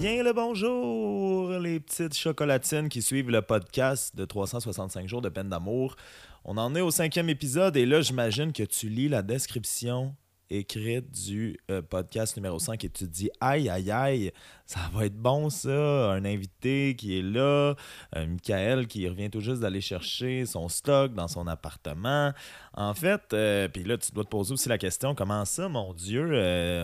Bien le bonjour, les petites chocolatines qui suivent le podcast de 365 jours de peine d'amour. On en est au cinquième épisode et là, j'imagine que tu lis la description écrite du euh, podcast numéro 5 et tu te dis aïe aïe aïe, ça va être bon ça, un invité qui est là, euh, Michael qui revient tout juste d'aller chercher son stock dans son appartement. En fait, euh, puis là tu dois te poser aussi la question comment ça mon dieu,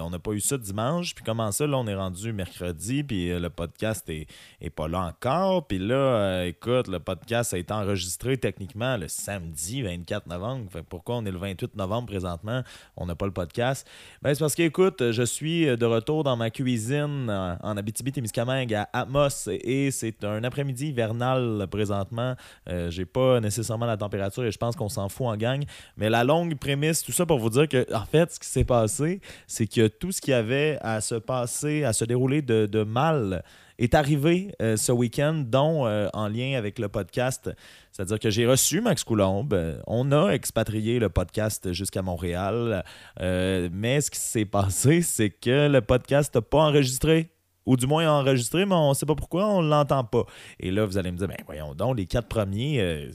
on n'a pas eu ça dimanche, puis comment ça là on est rendu mercredi puis le podcast est, est, pas là encore, puis là écoute, le podcast a été enregistré techniquement le samedi 24 novembre. Fait pourquoi on est le 28 novembre présentement, on n'a pas le podcast ben, c'est parce que, écoute, je suis de retour dans ma cuisine en Abitibi-Témiscamingue à Atmos et c'est un après-midi hivernal présentement. Euh, j'ai pas nécessairement la température et je pense qu'on s'en fout en gang. Mais la longue prémisse, tout ça pour vous dire que, en fait, ce qui s'est passé, c'est que tout ce qui avait à se passer, à se dérouler de mal, est arrivé euh, ce week-end, dont euh, en lien avec le podcast. C'est-à-dire que j'ai reçu Max Coulombe. Euh, on a expatrié le podcast jusqu'à Montréal. mais ce qui s'est passé, c'est que le podcast n'a pas enregistré ou du moins enregistré, mais on ne sait pas pourquoi, on ne l'entend pas. Et là, vous allez me dire, ben voyons donc, les quatre premiers,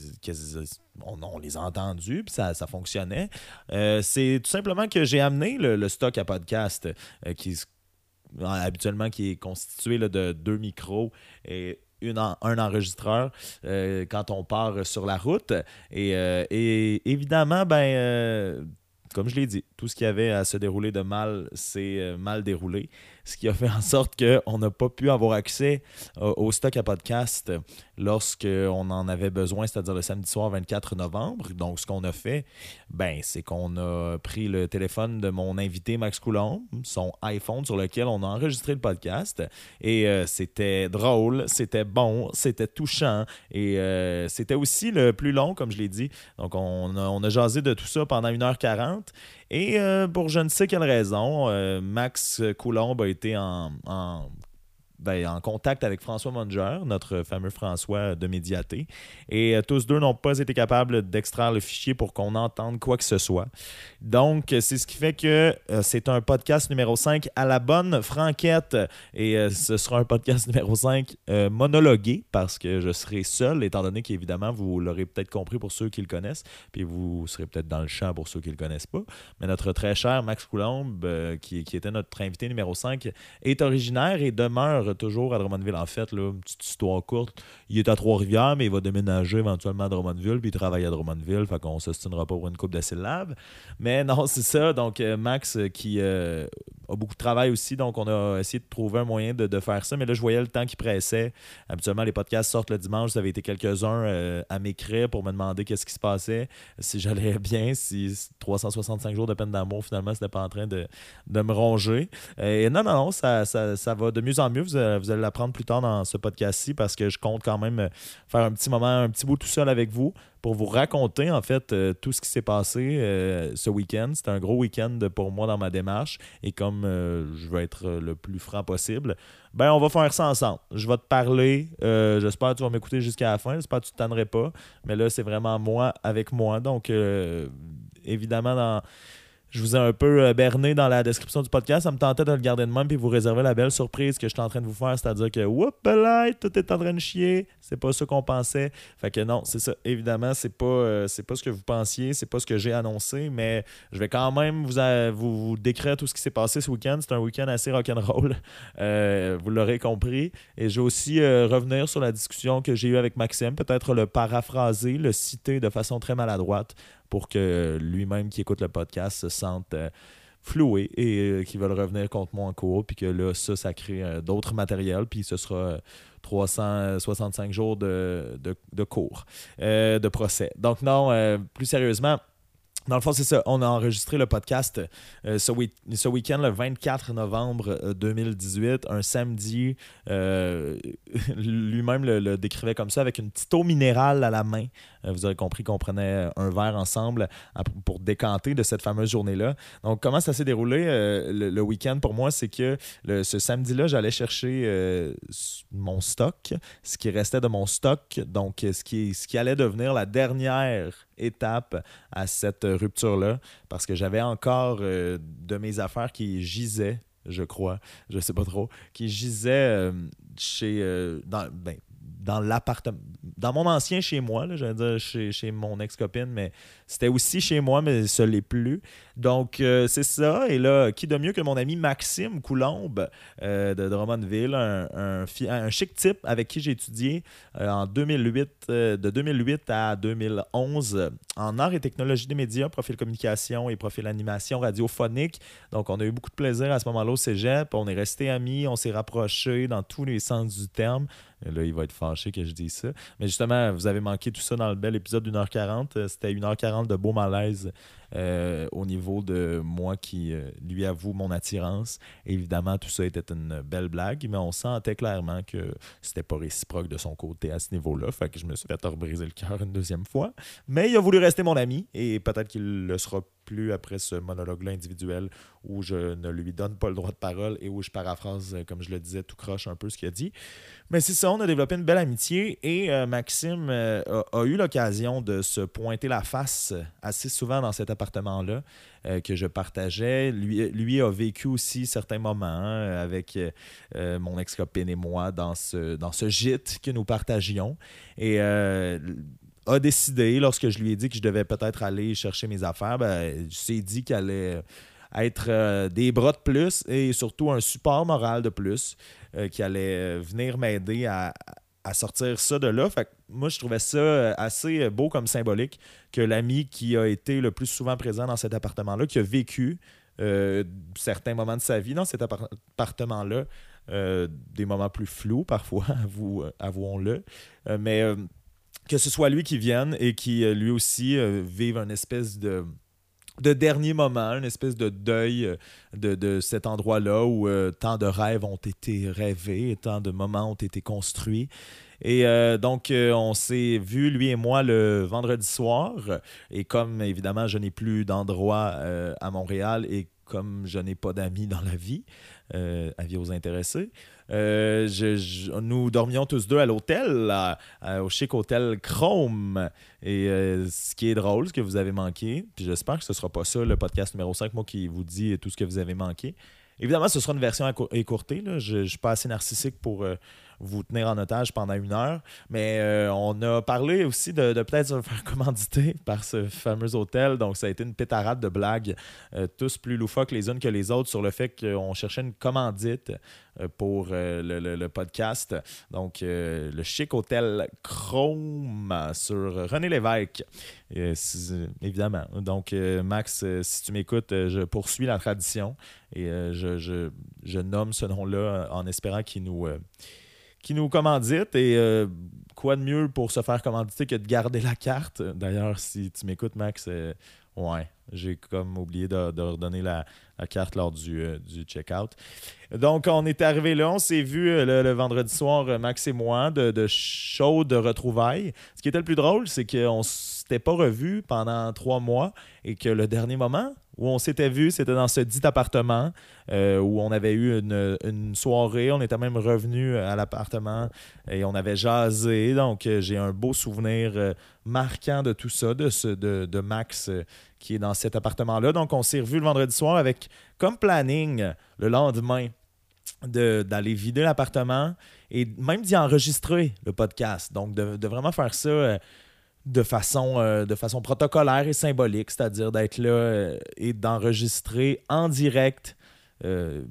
on, les a entendus, puis ça, fonctionnait. c'est tout simplement que j'ai amené le, stock à podcast qui habituellement qui est constitué de deux micros et une un enregistreur euh, quand on part sur la route. Et, euh, évidemment, ben, euh, comme je l'ai dit, tout ce qui avait à se dérouler de mal s'est mal déroulé ce qui a fait en sorte qu'on n'a pas pu avoir accès euh, au stock à podcast lorsqu'on en avait besoin, c'est-à-dire le samedi soir 24 novembre. Donc, ce qu'on a fait, ben, c'est qu'on a pris le téléphone de mon invité Max Coulomb, son iPhone sur lequel on a enregistré le podcast. Et euh, c'était drôle, c'était bon, c'était touchant. Et euh, c'était aussi le plus long, comme je l'ai dit. Donc, on a, on a jasé de tout ça pendant 1h40. Et euh, pour je ne sais quelle raison, euh, Max Coulomb a été en, en ben, en contact avec François Monger, notre fameux François de Médiaté. Et euh, tous deux n'ont pas été capables d'extraire le fichier pour qu'on entende quoi que ce soit. Donc, c'est ce qui fait que euh, c'est un podcast numéro 5 à la bonne franquette. Et euh, ce sera un podcast numéro 5 monologué parce que je serai seul, étant donné qu'évidemment, vous l'aurez peut-être compris pour ceux qui le connaissent, puis vous serez peut-être dans le champ pour ceux qui ne le connaissent pas. Mais notre très cher Max Coulombe, qui, qui était notre invité numéro 5, est originaire et demeure toujours à Drummondville. En fait, là, une petite histoire courte, il est à Trois-Rivières, mais il va déménager éventuellement à Drummondville, puis il travaille à Drummondville, fait qu'on se s'ostinera pas pour une coupe de syllabes. Mais non, c'est ça. Donc, euh, Max, euh, qui euh, beaucoup de travail aussi, donc on a essayé de trouver un moyen de, faire ça. Mais là, je voyais le temps qui pressait. Habituellement, les podcasts sortent le dimanche. Vous avez été quelques-uns à m'écrire pour me demander qu'est-ce qui se passait, si j'allais bien, si 365 jours de peine d'amour, finalement, c'était pas en train de, me ronger. Et non, non, non, ça, ça, va de mieux en mieux. Vous euh, vous allez l'apprendre plus tard dans ce podcast-ci parce que je compte quand même euh, faire un petit moment, un petit bout tout seul avec vous pour vous raconter en fait euh, tout ce qui s'est passé ce week-end. C'était un gros week-end pour moi dans ma démarche et comme je veux être le plus franc possible, ben on va faire ça ensemble. Je vais te parler. J'espère que tu vas m'écouter jusqu'à la fin. J'espère que tu ne tannerais pas. Mais là, c'est vraiment moi avec moi. Donc, évidemment, dans je vous ai un peu euh, berné dans la description du podcast. Ça me tentait de le garder de même puis vous réserver la belle surprise que je suis en train de vous faire, c'est-à-dire que whoop tout est en train de chier. C'est pas ce qu'on pensait. Fait que non, c'est ça. Évidemment, c'est pas euh, pas ce que vous pensiez, c'est pas ce que j'ai annoncé, mais je vais quand même vous, vous, décrire tout ce qui s'est passé ce week-end. C'est un week-end assez rock'n'roll. Euh, vous l'aurez compris. Et je vais aussi revenir sur la discussion que j'ai eue avec Maxime, peut-être le paraphraser, le citer de façon très maladroite pour que lui-même qui écoute le podcast se sente euh, floué et euh, qu'il veulent revenir contre moi en cours, puis que là, ça, ça crée euh, d'autres matériels, puis ce sera 365 jours de, de cours, de procès. Donc non, plus sérieusement, dans le fond, c'est ça. On a enregistré le podcast euh, ce, week- end le 24 novembre 2018, euh, un samedi. Euh, lui-même le, décrivait comme ça, avec une petite eau minérale à la main. vous avez compris qu'on prenait un verre ensemble pour décanter de cette fameuse journée-là. Donc, comment ça s'est déroulé le, week-end? Pour moi, c'est que ce samedi-là, j'allais chercher mon stock, ce qui restait de mon stock, donc ce qui, ce qui allait devenir la dernière étape à cette rupture-là parce que j'avais encore euh, de mes affaires qui gisaient je crois, je sais pas trop, qui gisait chez. dans, ben, dans l'appartement, dans mon ancien chez moi, j'allais dire chez, mon ex-copine, mais c'était aussi chez moi, mais ce l'est plus. Donc, euh, c'est ça. Et là, qui de mieux que mon ami Maxime Coulombe euh, de Drummondville, un, chic type avec qui j'ai étudié euh, en 2008, de 2008 à 2011 en art et technologie des médias, profil communication et profil animation radiophonique. Donc, on a eu beaucoup de plaisir à ce moment-là au cégep. On est restés amis, on s'est rapprochés dans tous les sens du terme. Là, il va être fâché que je dise ça. Mais justement, vous avez manqué tout ça dans le bel épisode d'une heure 40. Euh, c'était une heure 40 de beau malaise euh, au niveau de moi qui euh, lui avoue mon attirance. évidemment, tout ça était une belle blague, mais on sentait clairement que c'était pas réciproque de son côté à ce niveau-là. Fait que je me suis fait briser le cœur une deuxième fois. Mais il a voulu rester mon ami et peut-être qu'il le sera plus après ce monologue-là individuel où je ne lui donne pas le droit de parole et où je paraphrase, euh, comme je le disais, tout croche un peu ce qu'il a dit. Mais c'est ça, on a développé une belle amitié et Maxime euh, a, eu l'occasion de se pointer la face assez souvent dans cet appartement-là que je partageais. Lui, lui a vécu aussi certains moments hein, avec mon ex-copine et moi dans ce, dans ce gîte que nous partagions. Et a décidé, lorsque je lui ai dit que je devais peut-être aller chercher mes affaires, ben, s'est dit qu'elle allait être euh, des bras de plus et surtout un support moral de plus euh, qui allait venir m'aider à, sortir ça de là. Fait moi, je trouvais ça assez beau comme symbolique que l'ami qui a été le plus souvent présent dans cet appartement-là, qui a vécu euh, certains moments de sa vie dans cet appartement-là, des moments plus flous parfois, avouons-le, mais que ce soit lui qui vienne et qui euh, lui aussi euh, vive une espèce de de dernier moment, une espèce de deuil euh, de, cet endroit-là où tant de rêves ont été rêvés tant de moments ont été construits. Et donc, on s'est vu, lui et moi, le vendredi soir. Et comme, évidemment, je n'ai plus d'endroit à Montréal et comme je n'ai pas d'amis dans la vie, avis aux intéressés, euh, nous dormions tous deux à l'hôtel, au chic hôtel Chrome. Et euh, ce qui est drôle, ce que vous avez manqué, puis j'espère que ce ne sera pas ça le podcast numéro 5, moi qui vous dis tout ce que vous avez manqué. Évidemment, ce sera une version écourtée. Je ne suis pas assez narcissique pour euh, vous tenir en otage pendant une heure. Mais euh, on a parlé aussi de, peut-être se faire commanditer par ce fameux hôtel. Donc, ça a été une pétarade de blagues, euh, tous plus loufoques les unes que les autres, sur le fait qu'on cherchait une commandite euh, pour le, podcast. Donc, le chic hôtel Chrome sur René Lévesque. évidemment. Donc, Max, si tu m'écoutes, je poursuis la tradition et je, nomme ce nom-là en espérant qu'il nous qui nous commandite. Et euh, quoi de mieux pour se faire commanditer que de garder la carte? D'ailleurs, si tu m'écoutes, Max, euh, ouais, j'ai comme oublié de, redonner la, carte lors du, euh, du check-out. Donc, on est arrivé là, on s'est vu le, vendredi soir, Max et moi, de, de chaudes retrouvailles. Ce qui était le plus drôle, c'est qu'on s'était pas revus pendant trois mois et que le dernier moment, où on s'était vu, c'était dans ce dit appartement euh, où on avait eu une, soirée. On était même revenu à l'appartement et on avait jasé. Donc, euh, j'ai un beau souvenir euh, marquant de tout ça, de, ce, de, Max qui est dans cet appartement-là. Donc, on s'est revu le vendredi soir avec comme planning le lendemain d'aller vider l'appartement et même d'y enregistrer le podcast. Donc, de vraiment faire ça de façon, euh, de façon protocolaire et symbolique, c'est-à-dire d'être là euh, et d'enregistrer en direct. Euh,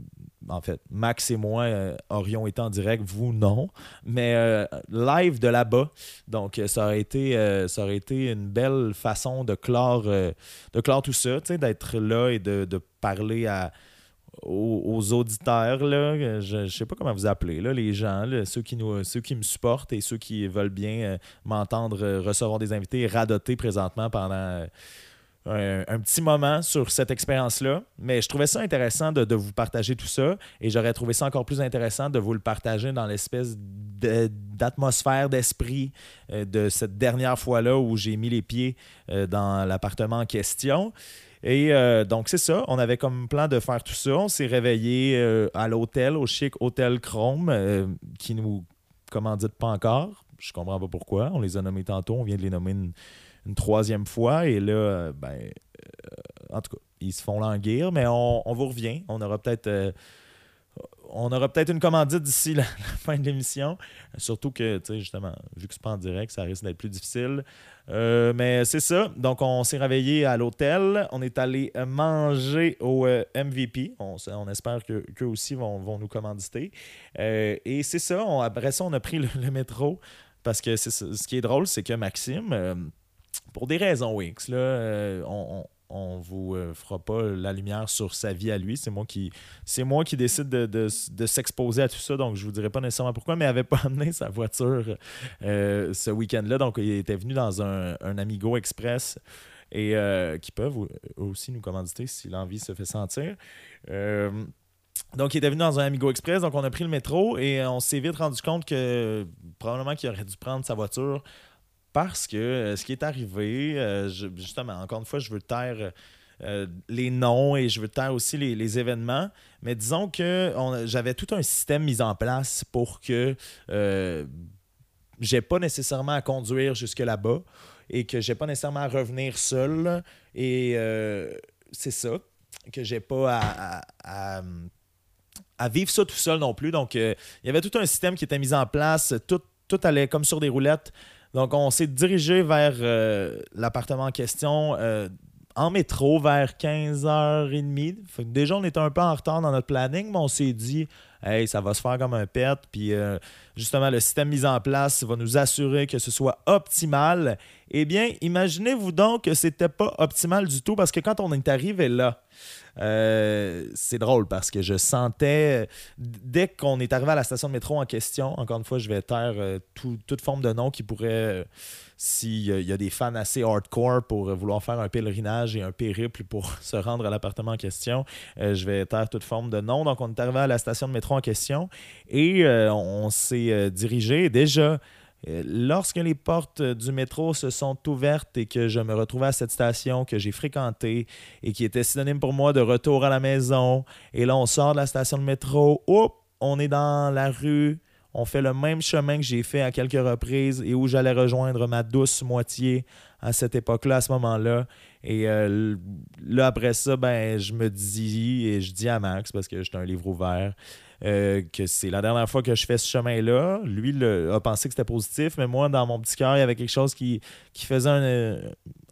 en fait, Max et moi aurions été en direct, vous non, mais live de là-bas. Donc, ça aurait, été, ça aurait été une belle façon de clore, tout ça, d'être là et de parler à, aux, auditeurs, là, je ne sais pas comment vous appeler, là, les gens, ceux, qui nous, ceux qui me supportent et ceux qui veulent bien euh, m'entendre euh, recevoir des invités et radoter présentement pendant euh, un, petit moment sur cette expérience-là. Mais je trouvais ça intéressant de, vous partager tout ça et j'aurais trouvé ça encore plus intéressant de vous le partager dans l'espèce d'atmosphère, d'esprit de cette dernière fois-là où j'ai mis les pieds dans l'appartement en question. Et euh, donc, c'est ça. On avait comme plan de faire tout ça. On s'est réveillé euh, à l'hôtel, au chic Hôtel Chrome, euh, qui nous commandite pas encore. Je comprends pas pourquoi. On les a nommés tantôt. On vient de les nommer une, troisième fois. Et là, ben, en tout cas, ils se font languir, mais on, on vous revient. On aura peut-être euh, on aura peut-être une commandite d'ici la, fin de l'émission. Surtout que, tu sais, justement, vu que c'est pas en direct, ça risque d'être plus difficile. Euh, mais c'est ça. Donc, on s'est réveillé à l'hôtel. On est allé manger au euh, MVP. On, espère qu'eux aussi vont, nous commanditer. Euh, et c'est ça. après ça, on a pris le, métro. Parce que ce qui est drôle, c'est que Maxime, pour des raisons X, là, on on vous euh, fera pas la lumière sur sa vie à lui. C'est moi qui c'est moi qui décide de, s'exposer à tout ça, donc je vous dirai pas nécessairement pourquoi, mais il n'avait pas amené sa voiture euh, ce week-end-là. Donc il était venu dans un, Amigo Express et euh, qui peuvent aussi nous commanditer si l'envie se fait sentir. donc, il était venu dans un Amigo Express, donc on a pris le métro et on s'est vite rendu compte que probablement qu'il aurait dû prendre sa voiture parce que euh, ce qui est arrivé, euh, justement, encore une fois, je veux taire euh, les noms et je veux taire aussi les, événements. Mais disons que j'avais tout un système mis en place pour que j'ai pas nécessairement à conduire jusque là-bas et que j'ai pas nécessairement à revenir seul. Et c'est ça, que j'ai pas à, à, vivre ça tout seul non plus. Donc, il y avait tout un système qui était mis en place. Tout, tout allait comme sur des roulettes. Donc, on s'est dirigé vers euh, l'appartement en question euh, en métro vers 15h30. déjà, on était un peu en retard dans notre planning, mais on s'est dit, hey, ça va se faire comme un pet. Puis, euh, justement, le système mis en place va nous assurer que ce soit optimal. Eh bien, imaginez-vous donc que c'était pas optimal du tout parce que quand on est arrivé là, euh, c'est drôle parce que je sentais, dès qu'on est arrivé à la station de métro en question, encore une fois, je vais taire euh, toute forme de nom qui pourrait, euh, s'il y a des fans assez hardcore pour vouloir faire un pèlerinage et un périple pour se rendre à l'appartement en question, je vais taire toute forme de nom. Donc, on est arrivé à la station de métro en question et on s'est dirigé déjà lorsque les portes du métro se sont ouvertes et que je me retrouvais à cette station que j'ai fréquentée et qui était synonyme pour moi de retour à la maison, et là on sort de la station de métro, hop, on est dans la rue, on fait le même chemin que j'ai fait à quelques reprises et où j'allais rejoindre ma douce moitié à cette époque-là, à ce moment-là. Et euh, là, après ça, ben, je me dis, et je dis à Max, parce que j'étais un livre ouvert, euh, que c'est la dernière fois que je fais ce chemin-là. Lui a pensé que c'était positif, mais moi, dans mon petit cœur, il y avait quelque chose qui, qui faisait un,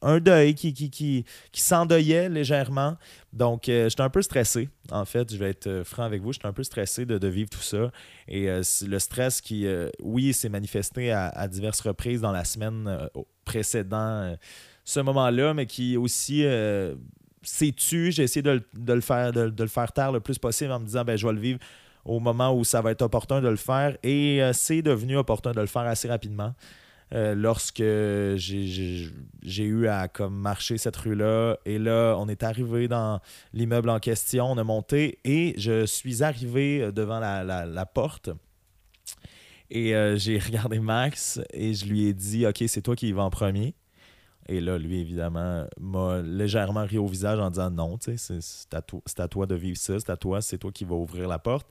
euh, deuil, qui, qui, qui, s'endeuillait légèrement. Donc, euh, j'étais un peu stressé, en fait. Je vais être franc avec vous. J'étais un peu stressé de, vivre tout ça. Et le stress qui, oui, s'est manifesté à, diverses reprises dans la semaine précédant ce moment-là, mais qui aussi s'est tu. J'ai essayé de, le faire, de, de, le faire taire le plus possible en me disant ben, je vais le vivre au moment où ça va être opportun de le faire. Et euh, c'est devenu opportun de le faire assez rapidement. Euh, lorsque j'ai eu à comme marcher cette rue-là. Et là, on est arrivé dans l'immeuble en question, on a monté et je suis arrivé euh, devant la, porte. Et j'ai regardé Max et je lui ai dit Ok, c'est toi qui y vas en premier. Et là, lui, évidemment, m'a légèrement ri au visage en disant non, c'est à, toi, à toi de vivre ça, c'est à toi, c'est toi qui vas ouvrir la porte.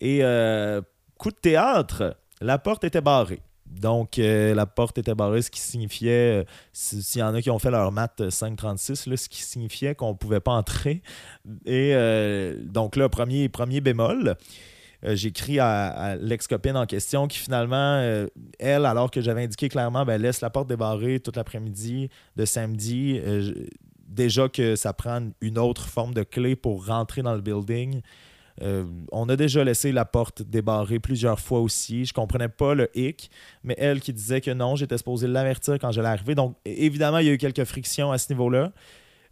Et euh, coup de théâtre, la porte était barrée. Donc, euh, la porte était barrée, ce qui signifiait, euh, s'il y en a qui ont fait leur maths 536, ce qui signifiait qu'on ne pouvait pas entrer. Et donc là, premier bémol. Euh, j'écris à, l'ex-copine en question qui finalement, euh, elle, alors que j'avais indiqué clairement, ben, laisse la porte débarrée toute l'après-midi de samedi. Euh, déjà que ça prend une autre forme de clé pour rentrer dans le building. on a déjà laissé la porte débarrée plusieurs fois aussi. Je comprenais pas le hic, mais elle qui disait que non, j'étais supposé l'avertir quand j'allais arriver. Donc, évidemment, il y a eu quelques frictions à ce niveau-là.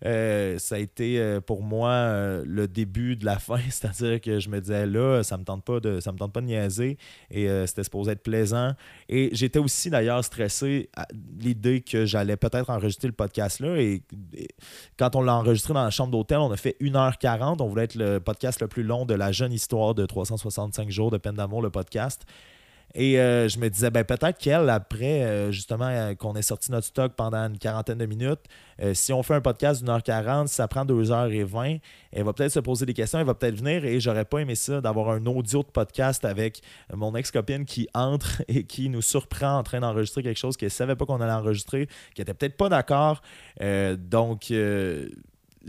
Euh, ça a été euh, pour moi euh, le début de la fin, c'est-à-dire que je me disais là, ça me tente pas de ça me tente pas de niaiser. Et c'était supposé être plaisant. Et j'étais aussi d'ailleurs stressé à l'idée que j'allais peut-être enregistrer le podcast là. Et, quand on l'a enregistré dans la chambre d'hôtel, on a fait 1h40, on voulait être le podcast le plus long de la jeune histoire de 365 jours de peine d'amour le podcast. Et euh, je me disais, ben, peut-être qu'elle, après, euh, justement, euh, qu'on ait sorti notre stock pendant une quarantaine de minutes, si on fait un podcast d'une heure quarante, ça prend deux heures et vingt, elle va peut-être se poser des questions, elle va peut-être venir et j'aurais pas aimé ça d'avoir un audio de podcast avec mon ex-copine qui entre et qui nous surprend en train d'enregistrer quelque chose qu'elle savait pas qu'on allait enregistrer, qui était peut-être pas d'accord. donc,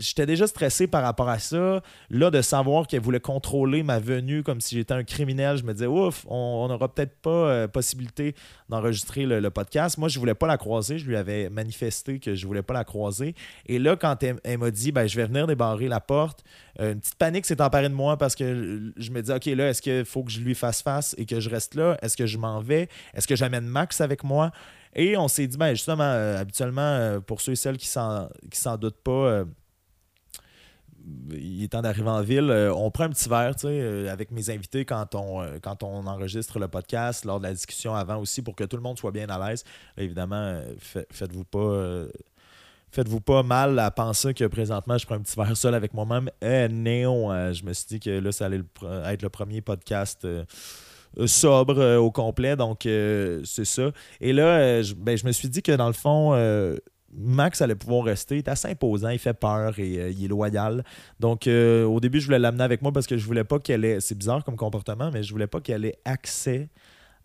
j'étais déjà stressé par rapport à ça. Là, de savoir qu'elle voulait contrôler ma venue comme si j'étais un criminel, je me disais, ouf, on n'aura peut-être pas euh, possibilité d'enregistrer le, podcast. Moi, je voulais pas la croiser. Je lui avais manifesté que je voulais pas la croiser. Et là, quand elle, m'a dit, ben, je vais venir débarrer la porte, euh, une petite panique s'est emparée de moi parce que je me dis, OK, là, est-ce qu'il faut que je lui fasse face et que je reste là? Est-ce que je m'en vais? Est-ce que j'amène Max avec moi? Et on s'est dit, ben, justement, euh, habituellement, pour ceux et celles qui ne s'en doutent pas, il est temps d'arriver en ville. Euh, on prend un petit verre euh, avec mes invités quand on, euh, quand on enregistre le podcast, lors de la discussion avant aussi, pour que tout le monde soit bien à l'aise. Évidemment, faites-vous pas. Faites-vous pas mal à penser que présentement je prends un petit verre seul avec moi-même. Eh, néon, je me suis dit que là, ça allait être le premier podcast sobre au complet. Donc, c'est ça. Et là, ben, je, me suis dit que dans le fond, Max allait pouvoir rester. Il est assez imposant, il fait peur et euh, il est loyal. Donc, euh, au début, je voulais l'amener avec moi parce que je voulais pas qu'elle ait. C'est bizarre comme comportement, mais je voulais pas qu'elle ait accès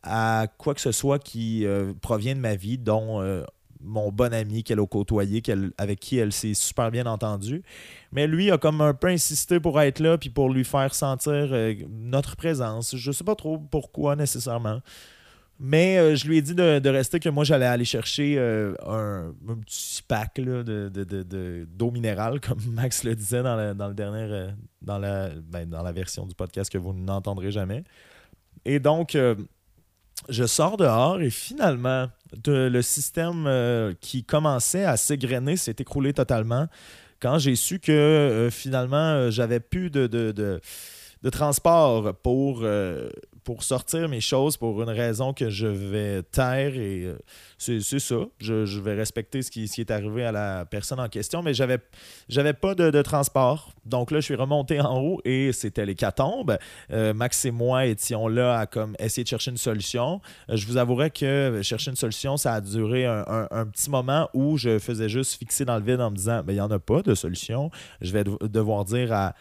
à quoi que ce soit qui euh, provient de ma vie, dont mon bon ami qu'elle a côtoyé, avec qui elle s'est super bien entendue. Mais lui a comme un peu insisté pour être là puis pour lui faire sentir notre présence. Je sais pas trop pourquoi nécessairement. Mais euh, je lui ai dit de, rester, que moi, j'allais aller chercher euh, un, petit pack d'eau de, de, minérale, comme Max le disait dans, le dernier, euh, dans, la, ben, dans la version du podcast que vous n'entendrez jamais. Et donc, je sors dehors et finalement, le système qui commençait à s'égrener s'est écroulé totalement quand j'ai su que finalement, j'avais plus de, de, transport pour pour sortir mes choses pour une raison que je vais taire et euh, c'est ça. Je, vais respecter ce qui, est arrivé à la personne en question, mais j'avais j'avais pas de, transport. Donc là, je suis remonté en haut et c'était l'hécatombe. Euh, Max et moi étions là à comme essayer de chercher une solution. Euh, je vous avouerai que chercher une solution, ça a duré un, petit moment où je faisais juste fixer dans le vide en me disant, ben, il n'y en a pas de solution. Je vais devoir dire à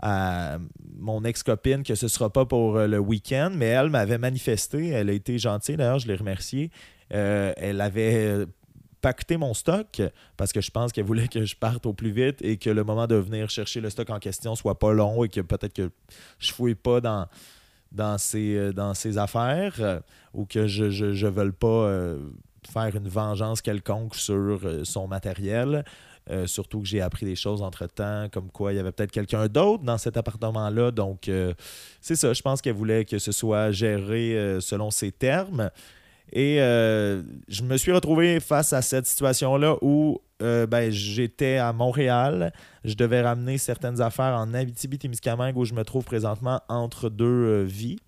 à mon ex-copine que ce ne sera pas pour euh, le week-end, mais elle m'avait manifesté. Elle a été gentille, d'ailleurs, je l'ai remerciée. Euh, elle avait pacté mon stock parce que je pense qu'elle voulait que je parte au plus vite et que le moment de venir chercher le stock en question soit pas long et que peut-être que je fouille pas dans, dans, ses, euh, dans ses affaires ou que je ne veuille pas faire une vengeance quelconque sur son matériel. Euh, surtout que j'ai appris des choses entre-temps, comme quoi il y avait peut-être quelqu'un d'autre dans cet appartement-là. Donc, euh, c'est ça. Je pense qu'elle voulait que ce soit géré euh, selon ses termes. Et je me suis retrouvé face à cette situation-là où ben, j'étais à Montréal. Je devais ramener certaines affaires en Abitibi-Témiscamingue où je me trouve présentement entre deux vies.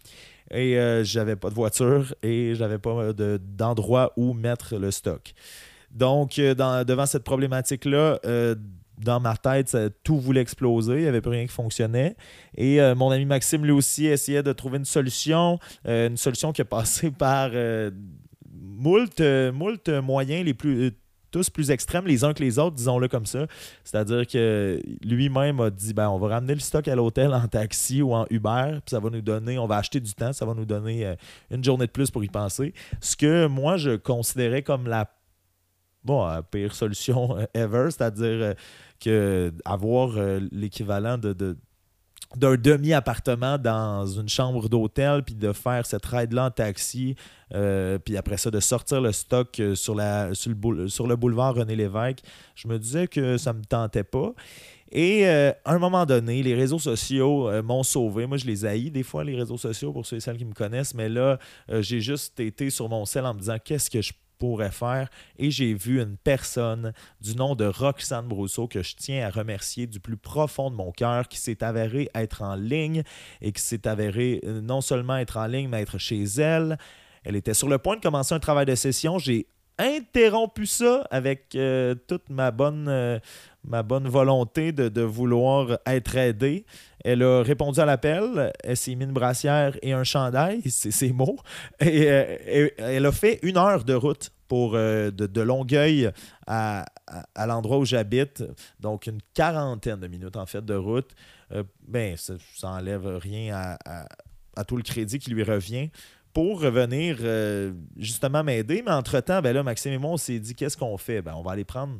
Et j'avais pas de voiture et j'avais pas d'endroit où mettre le stock. Donc, euh, devant cette problématique-là, euh, dans ma tête, tout voulait exploser. Il n'y avait plus rien qui fonctionnait. Et euh, mon ami Maxime, lui aussi, essayait de trouver une solution. une solution qui est passée par moult, moult moyens, les plus tous plus extrêmes les uns que les autres, disons-le comme ça. C'est-à-dire que lui-même a dit ben, on va ramener le stock à l'hôtel en taxi ou en Uber, puis ça va nous donner, on va acheter du temps, ça va nous donner une journée de plus pour y penser. Ce que moi, je considérais comme la bon, pire solution ever, c'est-à-dire euh, que avoir euh, l'équivalent de, d'un demi-appartement dans une chambre d'hôtel, puis de faire cette ride-là en taxi, euh, puis après ça, de sortir le stock sur, la, sur, le, boulevard René Lévesque, je me disais que ça ne me tentait pas. Et à un moment donné, les réseaux sociaux m'ont sauvé. Moi, je les haïs des fois, les réseaux sociaux, pour ceux et celles qui me connaissent, mais là, j'ai juste été sur mon sel en me disant qu'est-ce que je pourrait faire. Et j'ai vu une personne du nom de Roxane Brousseau que je tiens à remercier du plus profond de mon cœur, qui s'est avéré être en ligne et qui s'est avéré euh, non seulement être en ligne, mais être chez elle. Elle était sur le point de commencer un travail de session. J'ai interrompu ça avec euh, toute ma bonne, euh, ma bonne volonté de, vouloir être aidé. Elle a répondu à l'appel, elle s'est mis une brassière et un chandail, c'est ses mots, et, euh, elle a fait une heure de route pour de, Longueuil à, l'endroit où j'habite, donc une quarantaine de minutes en fait de route. ben, ça n'enlève rien à, tout le crédit qui lui revient pour revenir euh, justement m'aider. Mais entre-temps, ben là, Maxime et moi, on s'est dit qu'est-ce qu'on fait? Ben, on va aller prendre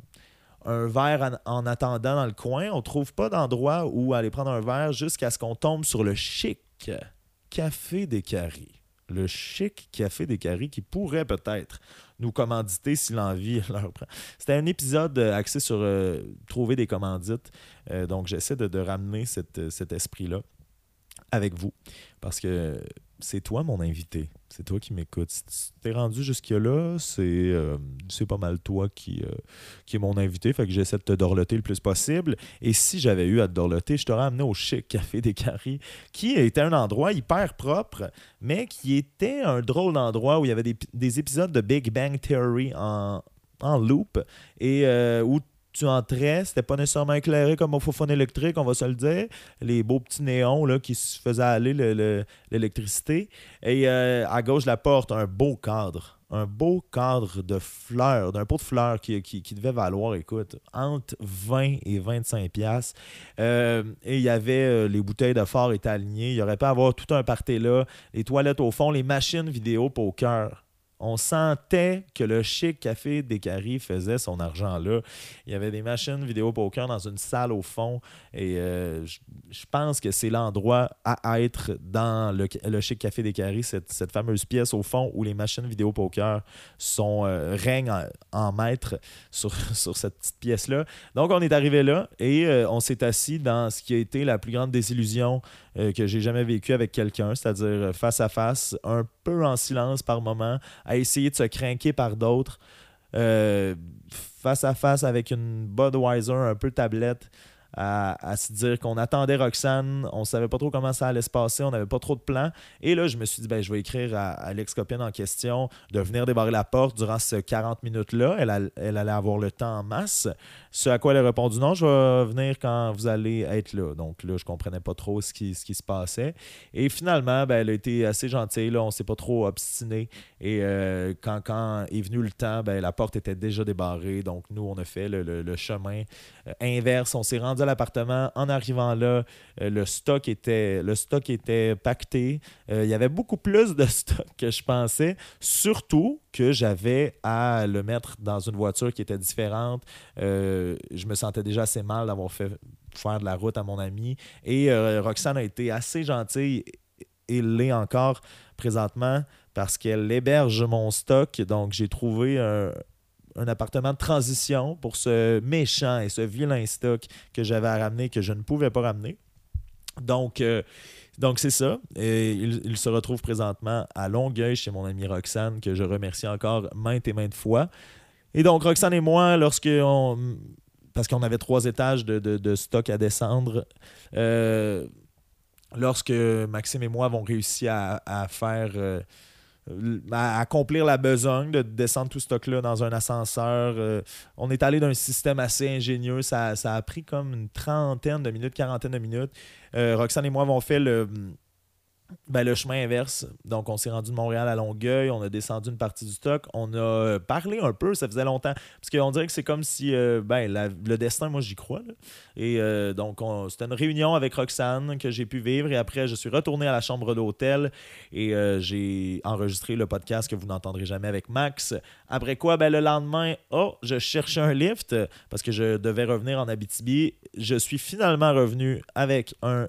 un verre en, en attendant dans le coin. On trouve pas d'endroit où aller prendre un verre jusqu'à ce qu'on tombe sur le chic Café des Caries. Le chic Café des Caries qui pourrait peut-être nous commanditer si l'envie leur prend. C'était un épisode euh, axé sur euh, trouver des commandites. Euh, donc, j'essaie de, ramener cet esprit-là avec vous parce que c'est toi mon invité. C'est toi qui m'écoutes. Si t'es rendu jusque-là, c'est euh, c'est pas mal toi qui, euh, qui mon invité. Fait que j'essaie de te dorloter le plus possible. Et si j'avais eu à te dorloter, je t'aurais amené au Chic Café des Caries, qui était un endroit hyper propre, mais qui était un drôle d'endroit où il y avait des, des épisodes de Big Bang Theory en, en loop et euh, tu entrais, c'était pas nécessairement éclairé comme au faux électrique, on va se le dire. Les beaux petits néons là, qui faisaient aller le- le- l'électricité. Et euh, à gauche de la porte, un beau cadre. Un beau cadre de fleurs, d'un pot de fleurs qui, qui- devait valoir, écoute, entre 20 et 25 piastres. Euh, et il y avait euh, les bouteilles de phare étaient alignées. Il y aurait pas à avoir tout un party là. Les toilettes au fond, les machines vidéo poker. On sentait que le chic café des Caries faisait son argent là. Il y avait des machines vidéo poker dans une salle au fond. Et euh, je pense que c'est l'endroit à être dans le, chic café des Caries, cette, fameuse pièce au fond où les machines vidéo poker sont, euh, règnent en, maître sur, cette petite pièce-là. Donc, on est arrivé là et euh, on s'est assis dans ce qui a été la plus grande désillusion euh, que j'ai jamais vécue avec quelqu'un, c'est-à-dire face à face, un peu en silence par moment, à essayer de se craquer par d'autres, euh, face à face avec une Budweiser un peu tablette. À, se dire qu'on attendait Roxane, on savait pas trop comment ça allait se passer, on n'avait pas trop de plans. Et là, je me suis dit, ben, je vais écrire à, l'ex-copine en question de venir débarrer la porte durant ces 40 minutes-là. Elle, elle allait avoir le temps en masse. Ce à quoi elle a répondu, non, je vais venir quand vous allez être là. Donc là, je comprenais pas trop ce qui, ce qui se passait. Et finalement, ben, elle a été assez gentille. Là, on s'est pas trop obstiné. Et euh, quand, quand est venu le temps, ben, la porte était déjà débarrée. Donc nous, on a fait le, le- le chemin euh, inverse. On s'est rendu à l'appartement. En arrivant là, euh, le stock était le stock était pacté. Euh, il y avait beaucoup plus de stock que je pensais. Surtout que j'avais à le mettre dans une voiture qui était différente. Euh, je me sentais déjà assez mal d'avoir fait faire de la route à mon ami. Et Roxane a été assez gentille et l'est encore présentement parce qu'elle héberge mon stock. Donc, j'ai trouvé un, un appartement de transition pour ce méchant et ce vilain stock que j'avais à ramener que je ne pouvais pas ramener. Donc, euh, c'est ça. Et il, se retrouve présentement à Longueuil chez mon amie Roxane, que je remercie encore maintes et maintes fois. Et donc, Roxane et moi, lorsque on. Parce qu'on avait trois étages de, stock à descendre. euh, lorsque Maxime et moi avons réussi à, à faire. euh, à accomplir la besogne de descendre tout ce stock-là dans un ascenseur. euh, on est allé d'un système assez ingénieux. Ça, ça a pris comme une trentaine de minutes, quarantaine de minutes. Euh, Roxane et moi avons fait le, ben, le chemin inverse. Donc, on s'est rendu de Montréal à Longueuil. On a descendu une partie du stock. On a parlé un peu. Ça faisait longtemps. Parce qu'on dirait que c'est comme si euh, ben, le destin, moi, j'y crois. Et euh, donc, on- c'était une réunion avec Roxane que j'ai pu vivre. Et après, je suis retourné à la chambre d'hôtel et euh, j'ai enregistré le podcast que vous n'entendrez jamais avec Max. Après quoi, ben, le lendemain, oh, je cherchais un lift euh, parce que je devais revenir en Abitibi. Je suis finalement revenu avec un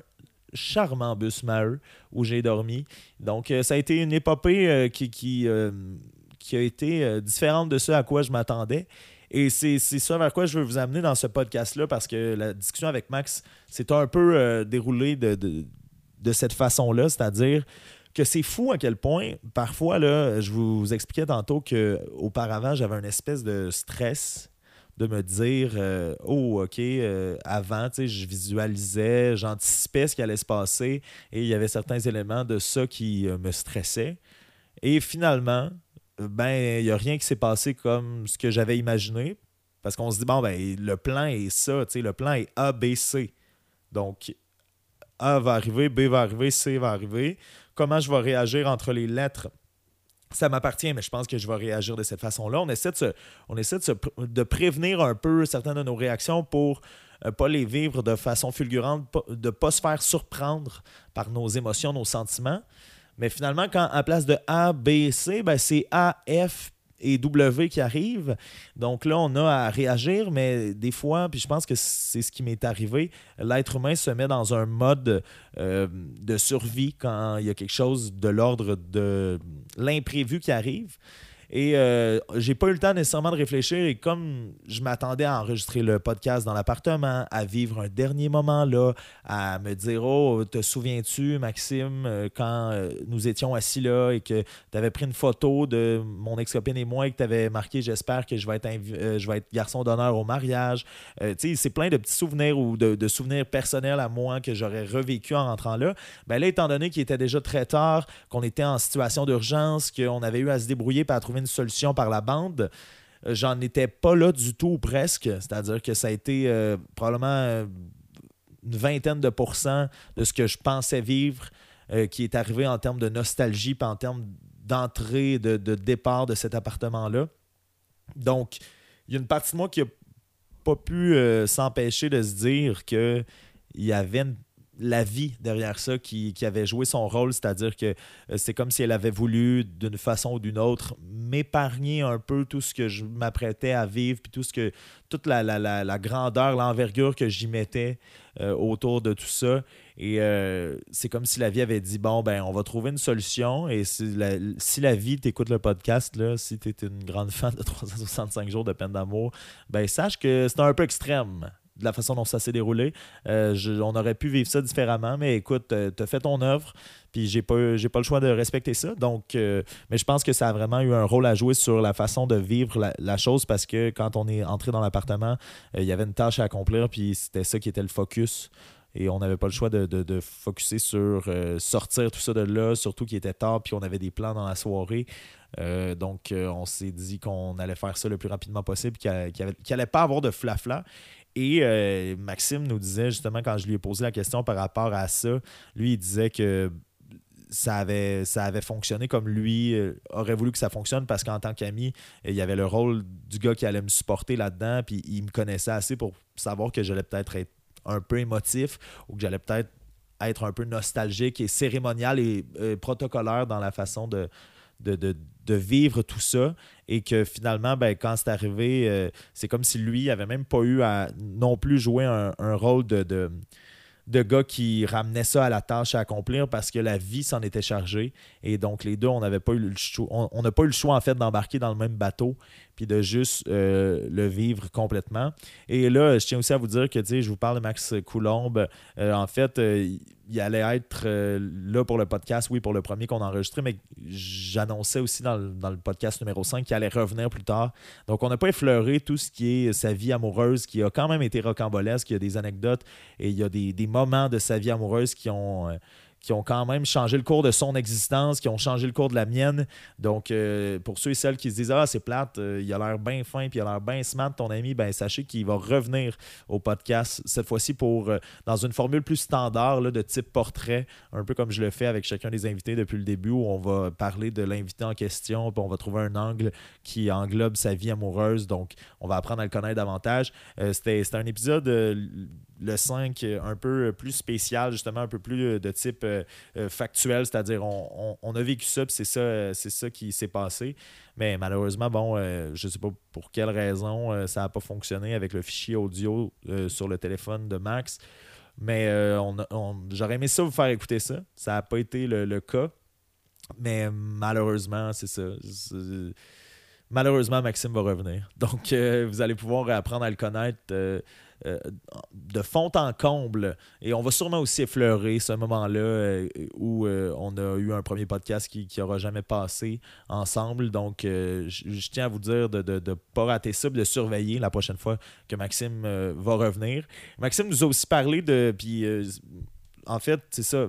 charmant bus Maheu où j'ai dormi. Donc, euh, ça a été une épopée euh, euh, qui a été différente de ce à quoi je m'attendais. Et c'est ça vers quoi je veux vous amener dans ce podcast-là parce que la discussion avec Max s'est un peu déroulée de cette façon-là, c'est-à-dire que c'est fou à quel point, parfois, là, je vous expliquais tantôt qu'auparavant, j'avais une espèce de stress de me dire euh, oh ok euh, avant je visualisais j'anticipais ce qui allait se passer et il y avait certains éléments de ça qui euh, me stressaient. Et finalement ben il n'y a rien qui s'est passé comme ce que j'avais imaginé parce qu'on se dit bon ben le plan est ça le plan est A B C. Donc A va arriver B va arriver C va arriver. Comment je vais réagir entre les lettres? Ça m'appartient, mais je pense que je vais réagir de cette façon-là. On essaie de, prévenir un peu certaines de nos réactions pour ne pas les vivre de façon fulgurante, de ne pas se faire surprendre par nos émotions, nos sentiments. Mais finalement, quand à place de A, B, C, ben c'est A, F et W qui arrivent. Donc là, on a à réagir, mais des fois, puis je pense que c'est ce qui m'est arrivé, l'être humain se met dans un mode euh, de survie quand il y a quelque chose de l'ordre de l'imprévu qui arrive. Et euh, j'ai pas eu le temps nécessairement de réfléchir. Et comme je m'attendais à enregistrer le podcast dans l'appartement, à vivre un dernier moment là, à me dire Oh, te souviens-tu, Maxime, euh, quand euh, nous étions assis là et que tu avais pris une photo de mon ex-copine et moi et que tu avais marqué J'espère que je vais être, je vais être garçon d'honneur au mariage. tu sais, c'est plein de petits souvenirs ou de, souvenirs personnels à moi que j'aurais revécu en rentrant là. Ben là, étant donné qu'il était déjà très tard, qu'on était en situation d'urgence, qu'on avait eu à se débrouiller et à trouver une solution par la bande. Euh, j'en étais pas là du tout presque. C'est-à-dire que ça a été euh, probablement euh, une vingtaine de pourcents de ce que je pensais vivre qui est arrivé en termes de nostalgie et en termes d'entrée, de, de, départ de cet appartement-là. Donc, il y a une partie de moi qui n'a pas pu s'empêcher de se dire qu'il y avait une la vie derrière ça qui, avait joué son rôle, c'est-à-dire que euh, c'est comme si elle avait voulu, d'une façon ou d'une autre, m'épargner un peu tout ce que je m'apprêtais à vivre, puis tout ce que, toute la, grandeur, l'envergure que j'y mettais euh, autour de tout ça. Et euh, c'est comme si la vie avait dit bon, ben, on va trouver une solution. Et si la, vie t'écoute le podcast, là, si tu es une grande fan de 365 jours de peine d'amour, ben, sache que c'est un peu extrême de la façon dont ça s'est déroulé. Euh, on aurait pu vivre ça différemment, mais écoute, euh, tu as fait ton œuvre, puis j'ai pas, pas le choix de respecter ça. Donc, euh, mais je pense que ça a vraiment eu un rôle à jouer sur la façon de vivre la, chose parce que quand on est entré dans l'appartement, il y avait une tâche à accomplir, puis c'était ça qui était le focus. Et on n'avait pas le choix de, de, focuser sur sortir tout ça de là, surtout qu'il était tard, puis on avait des plans dans la soirée. donc, on s'est dit qu'on allait faire ça le plus rapidement possible, qu'il n'allait pas avoir de flafla. Et euh, Maxime nous disait justement quand je lui ai posé la question par rapport à ça, lui il disait que ça avait, ça avait fonctionné comme lui euh, aurait voulu que ça fonctionne parce qu'en tant qu'ami, il y avait le rôle du gars qui allait me supporter là-dedans, puis il me connaissait assez pour savoir que j'allais peut-être être un peu émotif ou que j'allais peut-être être un peu nostalgique et cérémonial et euh, protocolaire dans la façon de, de, vivre tout ça et que finalement, ben, quand c'est arrivé, euh, c'est comme si lui avait même pas eu à non plus jouer un, rôle de, de, gars qui ramenait ça à la tâche à accomplir parce que la vie s'en était chargée. Et donc, les deux, on n'avait pas eu le choix. On n'a pas eu le choix, d'embarquer dans le même bateau puis de juste euh, le vivre complètement. Et là, je tiens aussi à vous dire que, je vous parle de Max Coulombe. Euh, en fait, il allait être euh, là pour le podcast, oui, pour le premier qu'on a enregistré, mais j'annonçais aussi dans le, podcast numéro 5 qu'il allait revenir plus tard. Donc, on n'a pas effleuré tout ce qui est sa vie amoureuse, qui a quand même été rocambolesque. Il y a des anecdotes et il y a des, des moments de sa vie amoureuse qui ont. Qui ont quand même changé le cours de son existence, qui ont changé le cours de la mienne. Donc, euh, pour ceux et celles qui se disent Ah, c'est plate, euh, il a l'air bien fin, puis il a l'air bien smart, ton ami, ben sachez qu'il va revenir au podcast, cette fois-ci pour euh, dans une formule plus standard là, de type portrait, un peu comme je le fais avec chacun des invités depuis le début, où on va parler de l'invité en question, puis on va trouver un angle qui englobe sa vie amoureuse. Donc, on va apprendre à le connaître davantage. C'était un épisode le 5 un peu plus spécial, justement, un peu plus de type euh, euh, factuel, c'est-à-dire on, a vécu ça, puis c'est ça, ça qui s'est passé. Mais malheureusement, bon, euh, je ne sais pas pour quelle raison ça n'a pas fonctionné avec le fichier audio sur le téléphone de Max. Mais j'aurais aimé ça vous faire écouter ça. Ça n'a pas été le, cas. Mais malheureusement, c'est ça malheureusement, Maxime va revenir. Donc, vous allez pouvoir apprendre à le connaître euh, de fond en comble. Et on va sûrement aussi effleurer ce moment-là euh, où euh, on a eu un premier podcast qui n'aura jamais passé ensemble. Donc, je tiens à vous dire de ne pas rater ça, de surveiller la prochaine fois que Maxime va revenir. Maxime nous a aussi parlé de. Puis, en fait, c'est ça.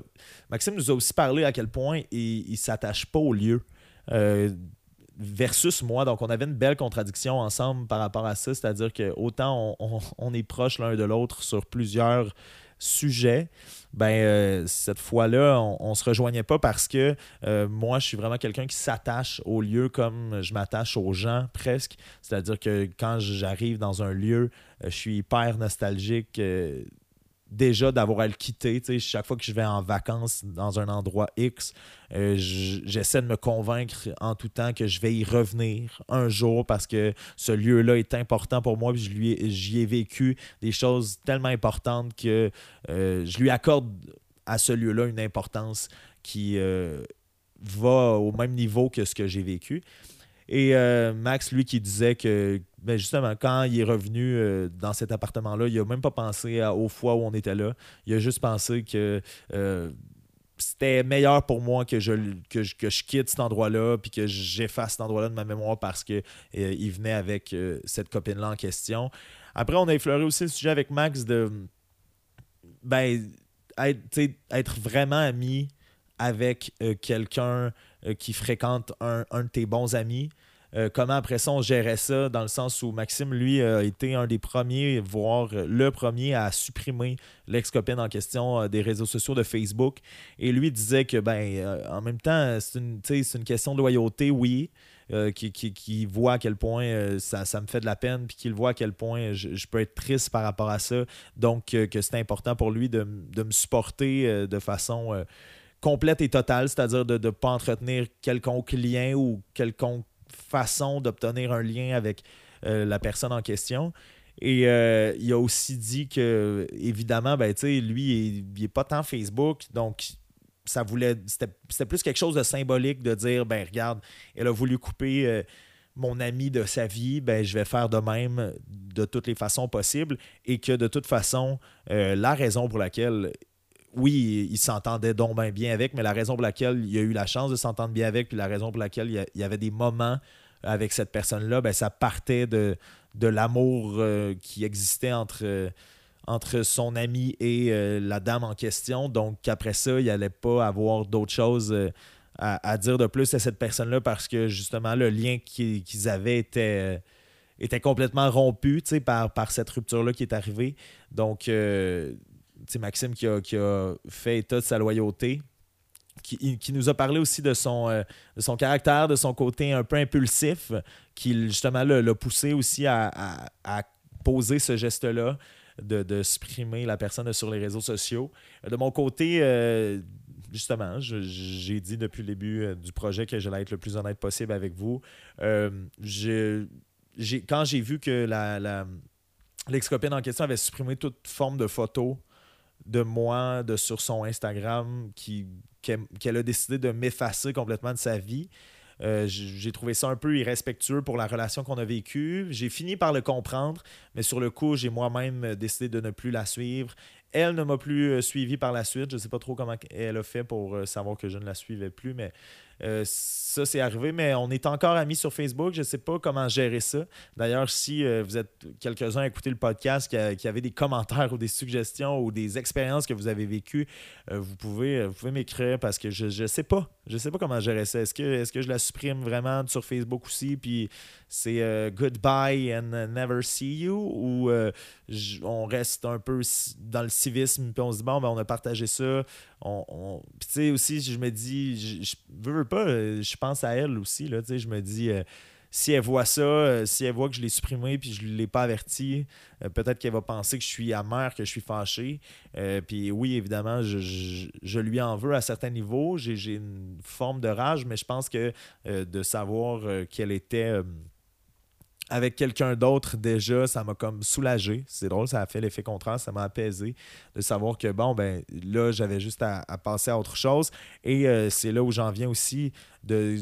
Maxime nous a aussi parlé à quel point il ne s'attache pas au lieu versus moi. Donc, on avait une belle contradiction ensemble par rapport à ça. C'est-à-dire que autant on, est proche l'un de l'autre sur plusieurs sujets, ben euh, cette fois-là, on, ne se rejoignait pas parce que euh, moi, je suis vraiment quelqu'un qui s'attache au lieu comme je m'attache aux gens presque. C'est-à-dire que quand j'arrive dans un lieu, euh, je suis hyper nostalgique déjà d'avoir à le quitter. Chaque fois que je vais en vacances dans un endroit X, euh, j'essaie de me convaincre en tout temps que je vais y revenir un jour parce que ce lieu-là est important pour moi. J'y ai vécu des choses tellement importantes que euh, je lui accorde à ce lieu-là une importance qui euh, va au même niveau que ce que j'ai vécu. Et Max, lui, qui disait que ben justement, quand il est revenu euh, dans cet appartement-là, il n'a même pas pensé aux fois où on était là. Il a juste pensé que euh, c'était meilleur pour moi que je, que je, quitte cet endroit-là puis que j'efface cet endroit-là de ma mémoire parce qu'il euh, il venait avec cette copine-là en question. Après, on a effleuré aussi le sujet avec Max de ben, être, être vraiment ami avec quelqu'un qui fréquente un, de tes bons amis. Euh, comment après ça on gérait ça, dans le sens où Maxime, lui, a été un des premiers, voire le premier à supprimer l'ex-copine en question euh, des réseaux sociaux de Facebook. Et lui disait que, ben, euh, en même temps, c'est une, question de loyauté, oui. qui, voit à quel point ça, me fait de la peine, puis qu'il voit à quel point je, peux être triste par rapport à ça. Donc, que c'est important pour lui de me supporter de façon complète et totale, c'est-à-dire de ne pas entretenir quelconque lien ou quelconque façon d'obtenir un lien avec euh, la personne en question. Et euh, il a aussi dit que, évidemment, ben, lui, il n'est pas tant Facebook, donc ça voulait. C'était plus quelque chose de symbolique de dire ben regarde, elle a voulu couper euh, mon ami de sa vie, ben je vais faire de même de toutes les façons possibles. Et que de toute façon, la raison pour laquelle oui, il s'entendait donc bien, avec, mais la raison pour laquelle il a eu la chance de s'entendre bien avec, puis la raison pour laquelle il y, avait des moments avec cette personne-là, ben, ça partait de, l'amour euh, qui existait entre, euh, entre son ami et euh, la dame en question. Donc, après ça, il n'allait pas avoir d'autres choses à, dire de plus à cette personne-là parce que justement, le lien qu'ils avaient était, était complètement rompu par, par cette rupture-là qui est arrivée. Donc, Maxime qui a, fait état de sa loyauté, qui, nous a parlé aussi de son, euh, son caractère, de son côté un peu impulsif, qui justement l'a poussé aussi à, poser ce geste-là, de, supprimer la personne sur les réseaux sociaux. De mon côté, euh, justement, j'ai dit depuis le début euh, du projet que j'allais être le plus honnête possible avec vous. quand j'ai vu que la, l'ex-copine en question avait supprimé toute forme de photo de moi de sur son Instagram qu'elle a décidé de m'effacer complètement de sa vie. Euh, j'ai trouvé ça un peu irrespectueux pour la relation qu'on a vécue. J'ai fini par le comprendre, mais sur le coup, j'ai moi-même décidé de ne plus la suivre. Elle ne m'a plus euh, suivi par la suite. Je ne sais pas trop comment elle a fait pour euh, savoir que je ne la suivais plus, mais euh, ça, c'est arrivé, mais on est encore amis sur Facebook. Je ne sais pas comment gérer ça. D'ailleurs, si euh, vous êtes quelques-uns à écouter le podcast, qui, avait des commentaires ou des suggestions ou des expériences que vous avez vécues, euh, vous pouvez, vous pouvez m'écrire parce que je ne sais pas. Je sais pas comment gérer ça. Est-ce que, est que je la supprime vraiment sur Facebook aussi, puis c'est goodbye and never see you, ou on reste un peu dans le civisme, puis on se dit, bon, ben, on a partagé ça. On, tu sais, aussi, je me dis, je, veux, pas, euh, je pense à elle aussi, là, tu sais, je me dis, euh, si elle voit ça, euh, si elle voit que je l'ai supprimé puis je ne l'ai pas averti, peut-être qu'elle va penser que je suis amer, que je suis fâché. puis oui, évidemment, je, lui en veux à certains niveaux. J'ai une forme de rage, mais je pense que de savoir qu'elle était avec quelqu'un d'autre déjà, ça m'a comme soulagé. C'est drôle, ça a fait l'effet contraire, ça m'a apaisé de savoir que bon, ben là, j'avais juste à, passer à autre chose. Et euh, c'est là où j'en viens aussi de.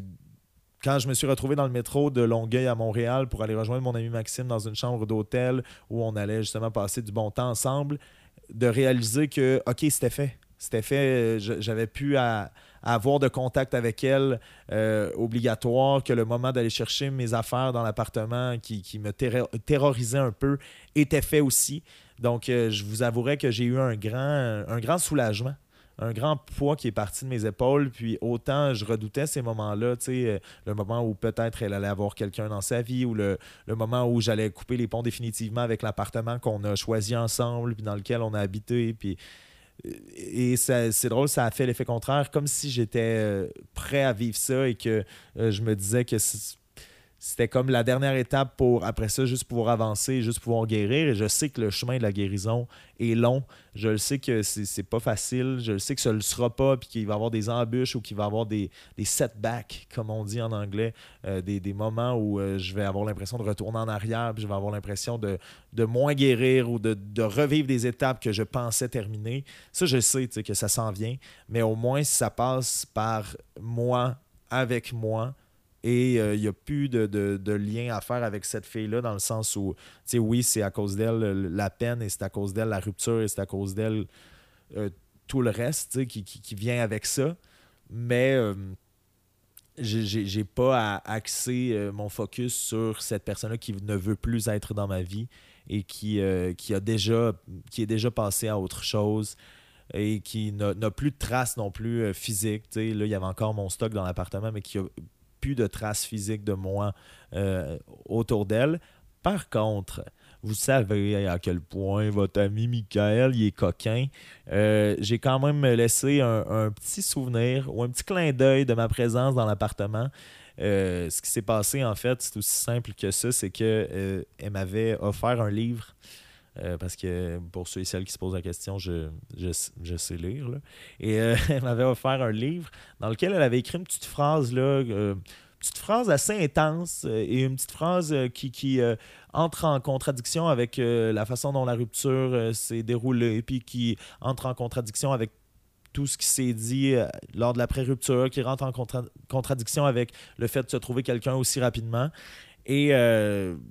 Quand je me suis retrouvé dans le métro de Longueuil à Montréal pour aller rejoindre mon ami Maxime dans une chambre d'hôtel où on allait justement passer du bon temps ensemble, de réaliser que, OK, c'était fait. C'était fait, euh, j'avais pu avoir de contact avec elle euh, obligatoire, que le moment d'aller chercher mes affaires dans l'appartement qui, me terrorisait un peu était fait aussi. Donc, euh, je vous avouerai que j'ai eu un grand, un grand soulagement un grand poids qui est parti de mes épaules. Puis autant je redoutais ces moments-là, sais, le moment où peut-être elle allait avoir quelqu'un dans sa vie ou le, le moment où j'allais couper les ponts définitivement avec l'appartement qu'on a choisi ensemble, puis dans lequel on a habité. Puis et c'est drôle, ça a fait l'effet contraire, comme si j'étais euh, prêt à vivre ça et que euh, je me disais que c'était comme la dernière étape pour, après ça, juste pouvoir avancer, juste pouvoir guérir. Et je sais que le chemin de la guérison est long. Je le sais que c'est pas facile. Je le sais que ça ne le sera pas, puis qu'il va y avoir des embûches ou qu'il va y avoir des, setbacks, comme on dit en anglais, euh, des, moments où euh, je vais avoir l'impression de retourner en arrière, puis je vais avoir l'impression de, moins guérir ou de, de, revivre des étapes que je pensais terminer. Ça, je sais que ça s'en vient, mais au moins, ça passe par moi, avec moi, et il euh, n'y a plus de, lien à faire avec cette fille-là, dans le sens où, tu sais, oui, c'est à cause d'elle la peine, et c'est à cause d'elle la rupture, et c'est à cause d'elle euh, tout le reste qui, qui, vient avec ça. Mais euh, j'ai pas à axer mon focus sur cette personne-là qui ne veut plus être dans ma vie et qui, qui, a déjà, qui est déjà passé à autre chose et qui n'a plus de traces non plus physiques. Là, il y avait encore mon stock dans l'appartement, mais qui a de traces physiques de moi euh, autour d'elle. Par contre, vous savez à quel point votre ami Michael est coquin. Euh, j'ai quand même laissé un, petit souvenir ou un petit clin d'œil de ma présence dans l'appartement. Euh, ce qui s'est passé, en fait, c'est aussi simple que ça, c'est qu'elle m'avait offert un livre. Parce que pour ceux et celles qui se posent la question, je, je, sais lire. Et elle m'avait offert un livre dans lequel elle avait écrit une petite phrase là, petite phrase assez intense euh, et une petite phrase euh, qui, qui euh, entre en contradiction avec la façon dont la rupture s'est déroulée, puis qui entre en contradiction avec tout ce qui s'est dit lors de la pré-rupture, qui rentre en contradiction avec le fait de se trouver quelqu'un aussi rapidement. Et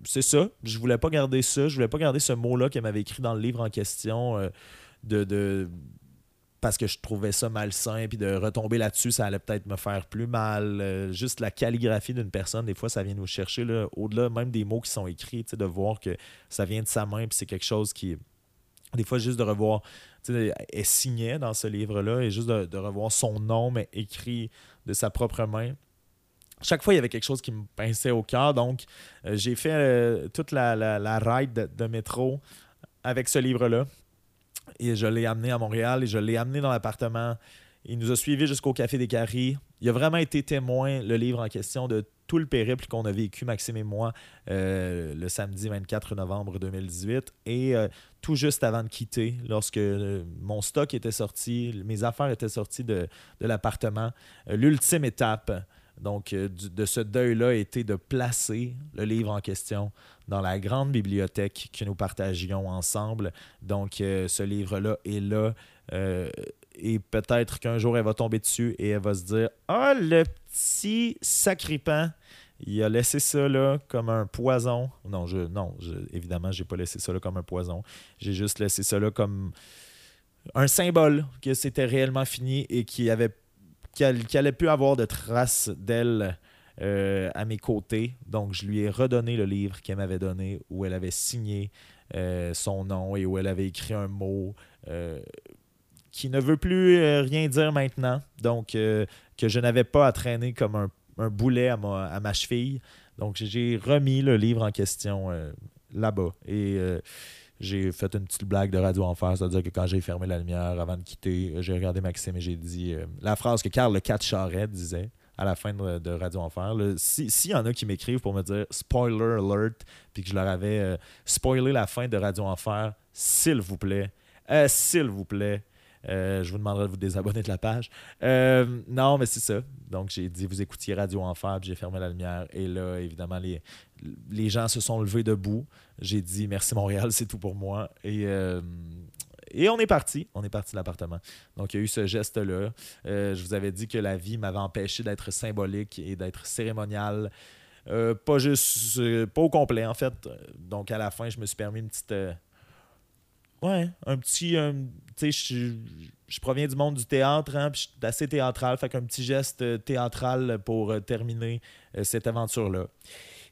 c'est ça, je voulais pas garder ça, je voulais pas garder ce mot-là qu'elle m'avait écrit dans le livre en question de, de parce que je trouvais ça malsain, puis de retomber là-dessus, ça allait peut-être me faire plus mal. Euh, juste la calligraphie d'une personne, des fois, ça vient nous chercher, au-delà même des mots qui sont écrits, de voir que ça vient de sa main, puis c'est quelque chose qui. Des fois, juste de revoir, elle signait dans ce livre-là, et juste de, revoir son nom, mais écrit de sa propre main. Chaque fois, il y avait quelque chose qui me pinçait au cœur, donc euh, j'ai fait euh, toute la, la, ride de métro avec ce livre-là. Et je l'ai amené à Montréal et je l'ai amené dans l'appartement. Il nous a suivis jusqu'au Café des Caries. Il a vraiment été témoin, le livre en question, de tout le périple qu'on a vécu, Maxime et moi, euh, le samedi 24 novembre 2018. Et tout juste avant de quitter, lorsque mon stock était sorti, mes affaires étaient sorties de, de l'appartement, l'ultime étape donc, euh, de ce deuil-là était de placer le livre en question dans la grande bibliothèque que nous partagions ensemble. Donc, euh, ce livre-là est là. Euh, et peut-être qu'un jour, elle va tomber dessus et elle va se dire Ah, le petit sacripant il a laissé ça là comme un poison. Non, je, non je, évidemment, j'ai pas laissé ça là comme un poison. J'ai juste laissé ça là comme un symbole que c'était réellement fini et qui avait qu'elle allait plus avoir de traces d'elle euh, à mes côtés. Donc, je lui ai redonné le livre qu'elle m'avait donné, où elle avait signé euh, son nom et où elle avait écrit un mot euh, qui ne veut plus rien dire maintenant. Donc, que je n'avais pas à traîner comme un, boulet à ma, à ma, cheville. Donc, j'ai remis le livre en question là-bas. Et j'ai fait une petite blague de Radio Enfer, c'est-à-dire que quand j'ai fermé la lumière avant de quitter, j'ai regardé Maxime et j'ai dit euh, la phrase que Carl Le 4 Charret disait à la fin de, Radio Enfer. S'il y en a qui m'écrivent pour me dire spoiler alert, puis que je leur avais euh, spoilé la fin de Radio Enfer, s'il vous plaît, euh, s'il vous plaît, je vous demanderai de vous désabonner de la page. non, mais c'est ça. Donc, j'ai dit, vous écoutiez Radio Enfer, j'ai fermé la lumière. Et là, évidemment, les, les gens se sont levés debout. J'ai dit merci Montréal, c'est tout pour moi. Et, euh, et on est parti. On est parti de l'appartement. Donc il y a eu ce geste-là. Euh, je vous avais dit que la vie m'avait empêché d'être symbolique et d'être cérémonial. Euh, pas juste, pas au complet en fait. Donc à la fin, je me suis permis une petite. ouais, un petit. tu sais, je, proviens du monde du théâtre, hein, puis je suis assez théâtral. Fait qu'un petit geste théâtral pour terminer cette aventure-là.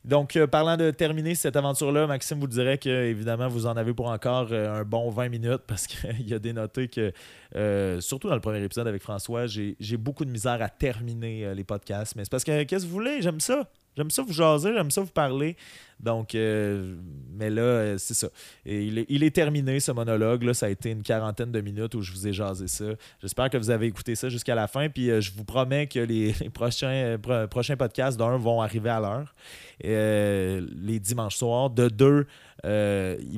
Donc, euh, parlant de terminer cette aventure-là, Maxime vous dirait que, évidemment, vous en avez pour encore euh, un bon 20 minutes parce qu'il a dénoté que, euh, surtout dans le premier épisode avec François, j'ai beaucoup de misère à terminer les podcasts. Mais c'est parce que, qu'est-ce que vous voulez? J'aime ça. J'aime ça vous jaser, j'aime ça vous parler Donc, euh, mais là, euh, c'est ça. Et il, est, il, est, terminé, ce monologue. Là, ça a été une quarantaine de minutes où je vous ai jasé ça. J'espère que vous avez écouté ça jusqu'à la fin. Puis, euh, je vous promets que les, prochains, prochains podcasts, d'un, vont arriver à l'heure. les dimanches soirs. De deux, il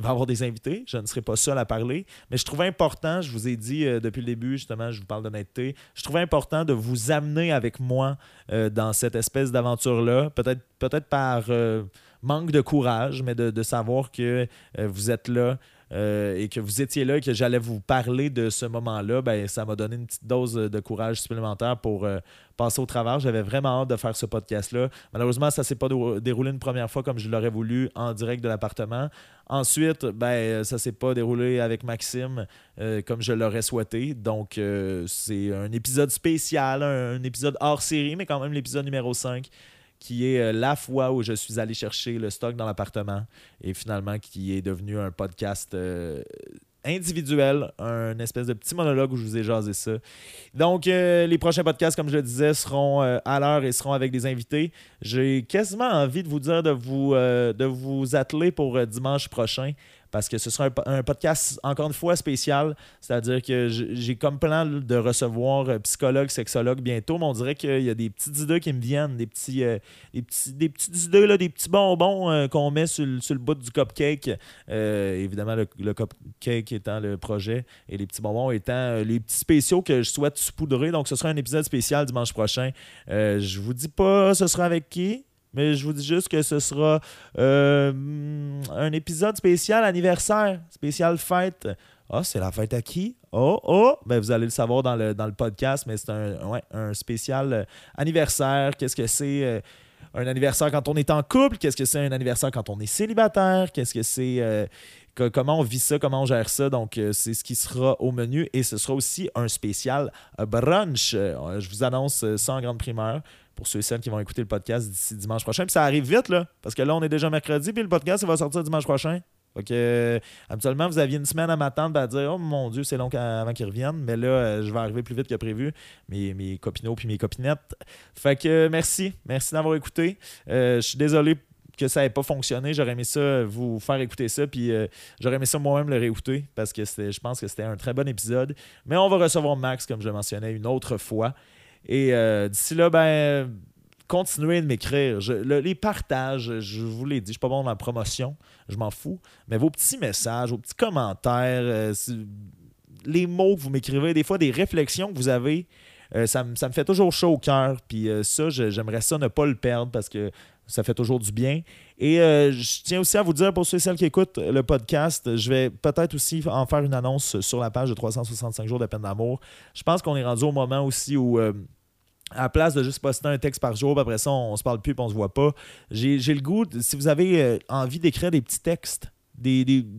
va y avoir des invités. Je ne serai pas seul à parler. Mais je trouvais important, je vous ai dit depuis le début, justement, je vous parle d'honnêteté. Je trouvais important de vous amener avec moi dans cette espèce d'aventure-là. Peut-être peut-être par manque de courage, mais de, savoir que euh, vous êtes là. Euh, et que vous étiez là et que j'allais vous parler de ce moment-là, ben, ça m'a donné une petite dose de courage supplémentaire pour euh, passer au travers. J'avais vraiment hâte de faire ce podcast-là. Malheureusement, ça ne s'est pas déroulé une première fois comme je l'aurais voulu en direct de l'appartement. Ensuite, ben, ça ne s'est pas déroulé avec Maxime comme je l'aurais souhaité. Donc, c'est un épisode spécial, un, un, épisode hors série, mais quand même l'épisode numéro 5 qui est euh, la fois où je suis allé chercher le stock dans l'appartement et finalement qui est devenu un podcast euh, individuel, un espèce de petit monologue où je vous ai jasé ça. Donc, euh, les prochains podcasts, comme je le disais, seront à l'heure et seront avec des invités. J'ai quasiment envie de vous dire de vous, de vous atteler pour dimanche prochain parce que ce sera un, podcast, encore une fois, spécial. C'est-à-dire que j'ai comme plan de recevoir euh, psychologue, sexologue bientôt, mais on dirait qu'il y a des petites idées qui me viennent, des petits, euh, des petits, des petites idées, là, des petits bonbons euh, qu'on met sur, le bout du cupcake. évidemment, le, cupcake étant le projet et les petits bonbons étant les petits spéciaux que je souhaite saupoudrer. Donc, ce sera un épisode spécial dimanche prochain. je vous dis pas ce sera avec qui. Mais je vous dis juste que ce sera euh, un épisode spécial anniversaire, spécial fête. Ah, c'est la fête à qui? Oh, oh! Ben, vous allez le savoir dans le, podcast, mais c'est un, spécial euh, anniversaire. Qu'est-ce que c'est euh, un anniversaire quand on est en couple? Qu'est-ce que c'est un anniversaire quand on est célibataire? Qu'est-ce que c'est. comment on vit ça, comment on gère ça? Donc, c'est ce qui sera au menu et ce sera aussi un spécial brunch. je vous annonce ça en grande primeur pour ceux et celles qui vont écouter le podcast d'ici dimanche prochain. Puis ça arrive vite, là, parce que là, on est déjà mercredi, puis le podcast, il va sortir dimanche prochain. Donc, euh, habituellement, vous aviez une semaine à m'attendre à dire Oh mon Dieu, c'est long avant qu'ils reviennent. Mais là, euh, je vais arriver plus vite que prévu. Mes, mes copinots puis mes copinettes. Fait que merci. Merci d'avoir écouté. Euh, je suis désolé que ça n'ait pas fonctionné. J'aurais aimé ça vous faire écouter ça. Puis j'aurais aimé ça moi-même le réécouter parce que je pense que c'était un très bon épisode. Mais on va recevoir Max, comme je le mentionnais, une autre fois. Et euh, d'ici là, ben, continuez de m'écrire. les partages, je vous l'ai dit, je ne suis pas bon dans la promotion, je m'en fous. Mais vos petits messages, vos petits commentaires, euh, les mots que vous m'écrivez, des fois des réflexions que vous avez, euh, ça, me fait toujours chaud au cœur. Puis ça, j'aimerais ça ne pas le perdre parce que ça fait toujours du bien. Et je tiens aussi à vous dire, pour ceux et celles qui écoutent le podcast, je vais peut-être aussi en faire une annonce sur la page de 365 jours de peine d'amour. Je pense qu'on est rendu au moment aussi où à la place de juste poster un texte par jour, puis après ça, on, se parle plus, puis on se voit pas. J'ai le goût, si vous avez euh, envie d'écrire des petits textes,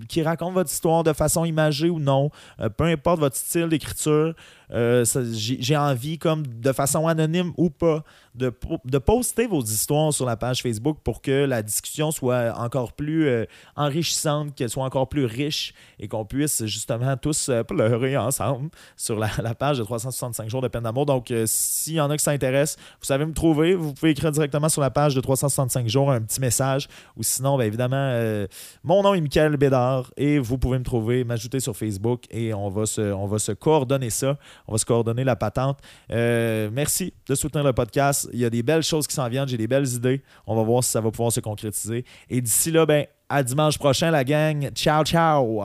qui racontent votre histoire de façon imagée ou non, euh, peu importe votre style d'écriture, euh, j'ai envie, comme de façon anonyme ou pas, de, de, poster vos histoires sur la page Facebook pour que la discussion soit encore plus euh, enrichissante, qu'elle soit encore plus riche et qu'on puisse justement tous euh, pleurer ensemble sur la, page de 365 jours de peine d'amour. Donc, s'il y en a qui s'intéressent, vous savez me trouver. Vous pouvez écrire directement sur la page de 365 jours un petit message ou sinon, bien évidemment, mon nom est Michael Bédard et vous pouvez me trouver, m'ajouter sur Facebook et on va se, on va se coordonner ça. On va se coordonner la patente. Euh, merci de soutenir le podcast. Il y a des belles choses qui s'en viennent. J'ai des belles idées. On va voir si ça va pouvoir se concrétiser. Et d'ici là, ben, à dimanche prochain, la gang. Ciao, ciao.